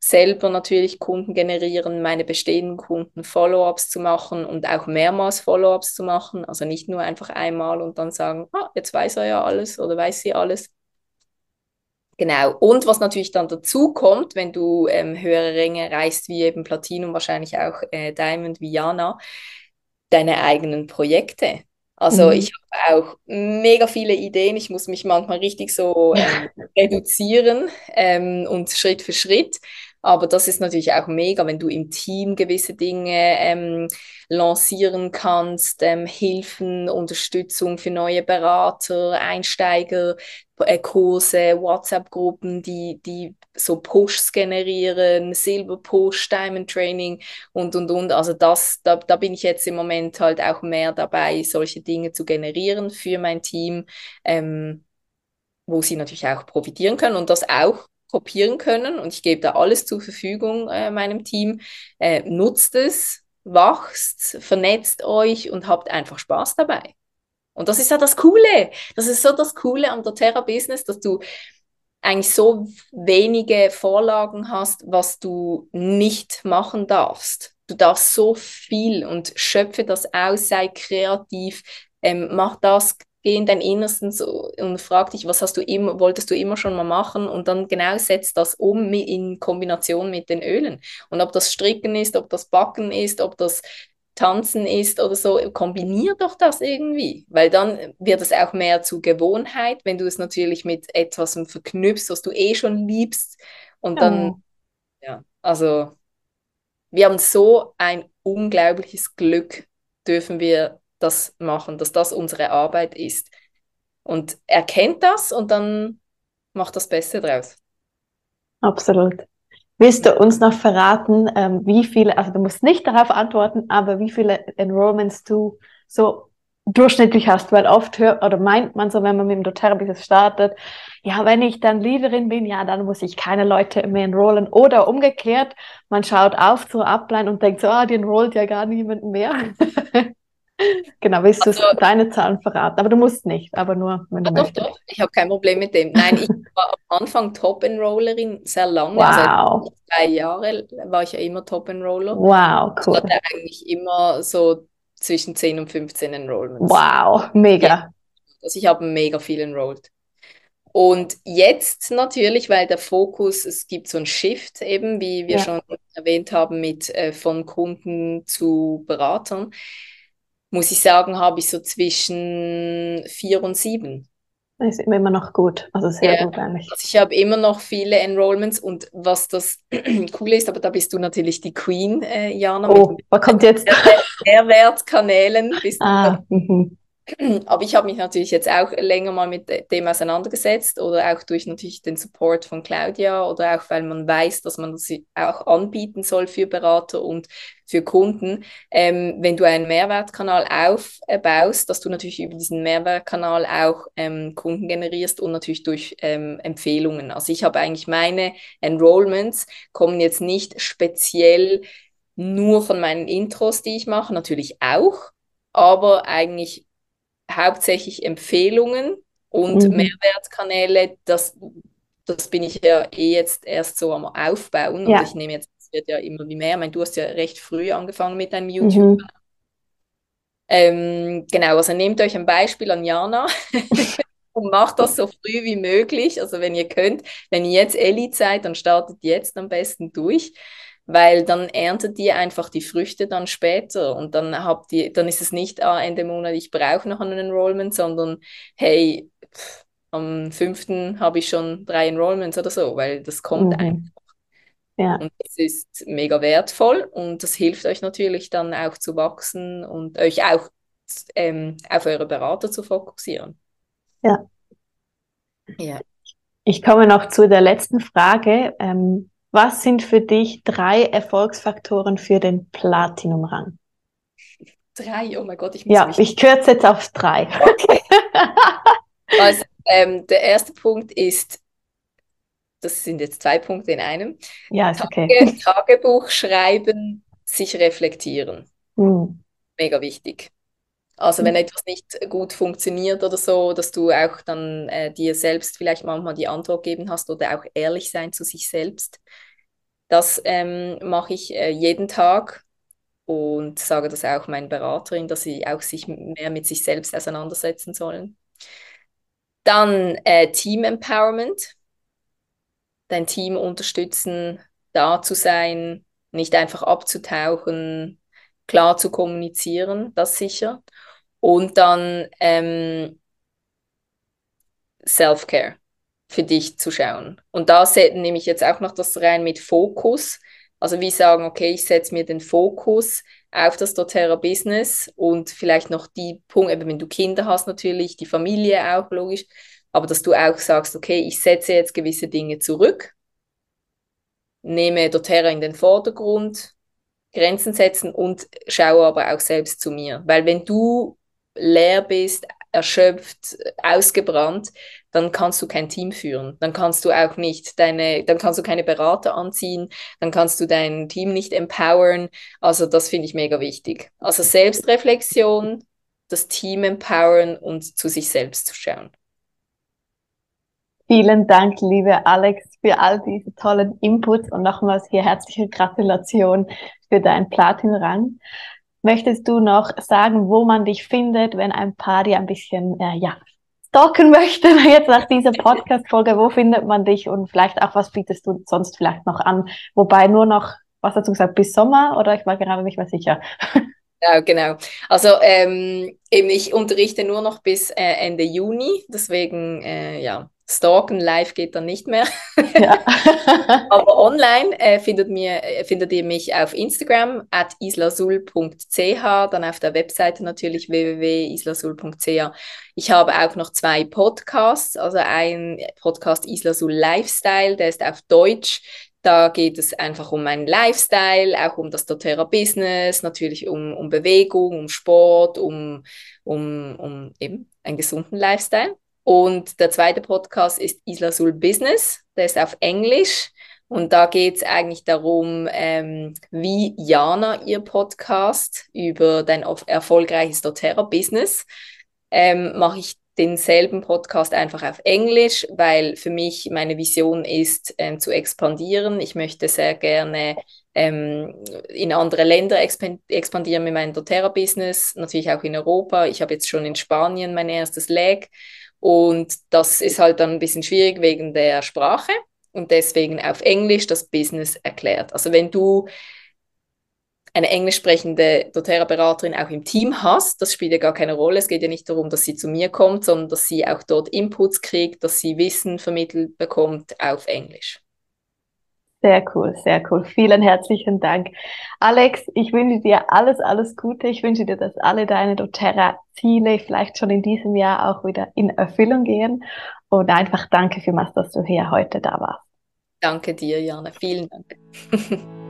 selber natürlich Kunden generieren, meine bestehenden Kunden Follow-ups zu machen und auch mehrmals Follow-ups zu machen. Also nicht nur einfach einmal und dann sagen, ah, jetzt weiß er ja alles oder weiß sie alles, Genau. Und was natürlich dann dazu kommt, wenn du ähm, höhere Ränge erreichst, wie eben Platinum, wahrscheinlich auch äh, Diamond wie Jana, deine eigenen Projekte. Also mhm. ich habe auch mega viele Ideen. Ich muss mich manchmal richtig so ähm, reduzieren ähm, und Schritt für Schritt. Aber das ist natürlich auch mega, wenn du im Team gewisse Dinge ähm, lancieren kannst, ähm, Hilfen, Unterstützung für neue Berater, Einsteiger, äh, Kurse, WhatsApp-Gruppen, die, die so Pushs generieren, Silber Push, Diamond Training und und und. Also das, da, da bin ich jetzt im Moment halt auch mehr dabei, solche Dinge zu generieren für mein Team, ähm, wo sie natürlich auch profitieren können und das auch kopieren können und ich gebe da alles zur Verfügung äh, meinem Team. Äh, nutzt es, wachst, vernetzt euch und habt einfach Spaß dabei. Und das ist ja das Coole. Das ist so das Coole am doTERRA-Business, dass du eigentlich so wenige Vorlagen hast, was du nicht machen darfst. Du darfst so viel und schöpfe das aus, sei kreativ, ähm, mach das, geh in dein Innersten so und frag dich, was hast du immer, wolltest du immer schon mal machen? Und dann genau setzt das um in Kombination mit den Ölen. Und ob das Stricken ist, ob das Backen ist, ob das Tanzen ist oder so, kombinier doch das irgendwie, weil dann wird es auch mehr zu Gewohnheit, wenn du es natürlich mit etwas verknüpfst, was du eh schon liebst. Und dann, ja, ja also wir haben so ein unglaubliches Glück, dürfen wir das machen, dass das unsere Arbeit ist. Und erkennt das und dann macht das Beste draus. Absolut. Willst du uns noch verraten, ähm, wie viele, also du musst nicht darauf antworten, aber wie viele Enrollments du so durchschnittlich hast, weil oft hört oder meint man so, wenn man mit dem doTERRA-Business startet, ja, wenn ich dann Leaderin bin, ja, dann muss ich keine Leute mehr enrollen. Oder umgekehrt, man schaut auf zur Upline und denkt so, ah, die enrollt ja gar niemand mehr. (laughs) Genau, willst also, du deine Zahlen verraten? Aber du musst nicht, aber nur, wenn du doch, möchtest. Doch, ich habe kein Problem mit dem. Nein, ich (laughs) war am Anfang Top-Enrollerin, sehr lange. Wow. Seit drei Jahren war ich ja immer Top-Enroller. Wow, cool. Ich hatte eigentlich immer so zwischen 10 und 15 Enrollments. Wow, mega. Ja. Also ich habe mega viel enrolled. Und jetzt natürlich, weil der Fokus, es gibt so einen Shift eben, wie wir ja. schon erwähnt haben, mit äh, von Kunden zu Beratern muss ich sagen, habe ich so zwischen vier und sieben. Das ist immer noch gut, also sehr ja, gut eigentlich. Also ich habe immer noch viele Enrollments und was das (clears throat) Coole ist, aber da bist du natürlich die Queen, äh, Jana. Oh, was kommt jetzt? (laughs) Mehrwertkanälen bist ah, du. (clears throat) Aber ich habe mich natürlich jetzt auch länger mal mit dem auseinandergesetzt oder auch durch natürlich den Support von Claudia oder auch weil man weiß, dass man das auch anbieten soll für Berater und für Kunden. Ähm, wenn du einen Mehrwertkanal aufbaust, dass du natürlich über diesen Mehrwertkanal auch ähm, Kunden generierst und natürlich durch ähm, Empfehlungen. Also ich habe eigentlich meine Enrollments kommen jetzt nicht speziell nur von meinen Intros, die ich mache, natürlich auch, aber eigentlich hauptsächlich Empfehlungen und mhm. Mehrwertkanäle, das, das bin ich ja eh jetzt erst so am Aufbauen ja. und ich nehme jetzt, es wird ja immer wie mehr. Ich meine, du hast ja recht früh angefangen mit deinem YouTube. Mhm. Ähm, genau, also nehmt euch ein Beispiel an Jana (laughs) und macht das so früh wie möglich. Also wenn ihr könnt, wenn ihr jetzt Elite seid, dann startet jetzt am besten durch weil dann erntet ihr einfach die Früchte dann später und dann habt ihr, dann ist es nicht ah, Ende Monat, ich brauche noch ein Enrollment, sondern hey, pff, am 5. habe ich schon drei Enrollments oder so, weil das kommt mhm. einfach. Ja. Und das ist mega wertvoll und das hilft euch natürlich dann auch zu wachsen und euch auch ähm, auf eure Berater zu fokussieren. Ja. Ja. Ich komme noch zu der letzten Frage. Ähm, was sind für dich drei Erfolgsfaktoren für den Platinum-Rang? Drei, oh mein Gott, ich muss Ja, ich kürze jetzt auf drei. Okay. (laughs) also, ähm, der erste Punkt ist, das sind jetzt zwei Punkte in einem. Ja, ist okay. Tage, Tagebuch schreiben, sich reflektieren. Hm. Mega wichtig. Also wenn hm. etwas nicht gut funktioniert oder so, dass du auch dann äh, dir selbst vielleicht manchmal die Antwort geben hast oder auch ehrlich sein zu sich selbst. Das ähm, mache ich äh, jeden Tag und sage das auch meinen Beraterin, dass sie auch sich mehr mit sich selbst auseinandersetzen sollen. Dann äh, Team Empowerment, dein Team unterstützen, da zu sein, nicht einfach abzutauchen, klar zu kommunizieren, das sicher. Und dann ähm, Self-Care für dich zu schauen. Und da nehme ich jetzt auch noch das rein mit Fokus. Also wie sagen, okay, ich setze mir den Fokus auf das doTERRA Business und vielleicht noch die Punkte, wenn du Kinder hast natürlich, die Familie auch logisch, aber dass du auch sagst, okay, ich setze jetzt gewisse Dinge zurück, nehme doTERRA in den Vordergrund, Grenzen setzen und schaue aber auch selbst zu mir. Weil wenn du leer bist, erschöpft, ausgebrannt, dann kannst du kein Team führen. Dann kannst du auch nicht deine, dann kannst du keine Berater anziehen, dann kannst du dein Team nicht empowern. Also das finde ich mega wichtig. Also Selbstreflexion, das Team empowern und zu sich selbst zu schauen. Vielen Dank, liebe Alex, für all diese tollen Inputs und nochmals hier herzliche Gratulation für deinen Platinrang. Möchtest du noch sagen, wo man dich findet, wenn ein Paar dir ein bisschen, äh, ja, stalken möchte, (laughs) jetzt nach dieser Podcast-Folge, wo findet man dich und vielleicht auch, was bietest du sonst vielleicht noch an? Wobei nur noch, was du gesagt, bis Sommer oder ich war gerade nicht mehr sicher. (laughs) Ja, genau. Also ähm, eben ich unterrichte nur noch bis äh, Ende Juni, deswegen äh, ja, Stalken live geht dann nicht mehr. Ja. (laughs) Aber online äh, findet, mir, äh, findet ihr mich auf Instagram at islasul.ch, dann auf der Webseite natürlich www.islasul.ch. Ich habe auch noch zwei Podcasts, also ein Podcast Islasul Lifestyle, der ist auf Deutsch. Da geht es einfach um meinen Lifestyle, auch um das doTERRA Business, natürlich um, um Bewegung, um Sport, um, um, um eben einen gesunden Lifestyle. Und der zweite Podcast ist Isla Sul Business, der ist auf Englisch. Und da geht es eigentlich darum, ähm, wie Jana ihr Podcast über dein erfolgreiches doTERRA-Business ähm, mache ich denselben Podcast einfach auf Englisch, weil für mich meine Vision ist, ähm, zu expandieren. Ich möchte sehr gerne ähm, in andere Länder expandieren mit meinem doTERRA-Business, natürlich auch in Europa. Ich habe jetzt schon in Spanien mein erstes Leg und das ist halt dann ein bisschen schwierig wegen der Sprache und deswegen auf Englisch das Business erklärt. Also wenn du eine englisch sprechende doTERRA-Beraterin auch im Team hast, das spielt ja gar keine Rolle. Es geht ja nicht darum, dass sie zu mir kommt, sondern dass sie auch dort Inputs kriegt, dass sie Wissen vermittelt bekommt auf Englisch. Sehr cool, sehr cool. Vielen herzlichen Dank. Alex, ich wünsche dir alles, alles Gute. Ich wünsche dir, dass alle deine doTERRA-Ziele vielleicht schon in diesem Jahr auch wieder in Erfüllung gehen. Und einfach danke vielmals, dass du hier heute da warst. Danke dir, Jana. Vielen Dank. (laughs)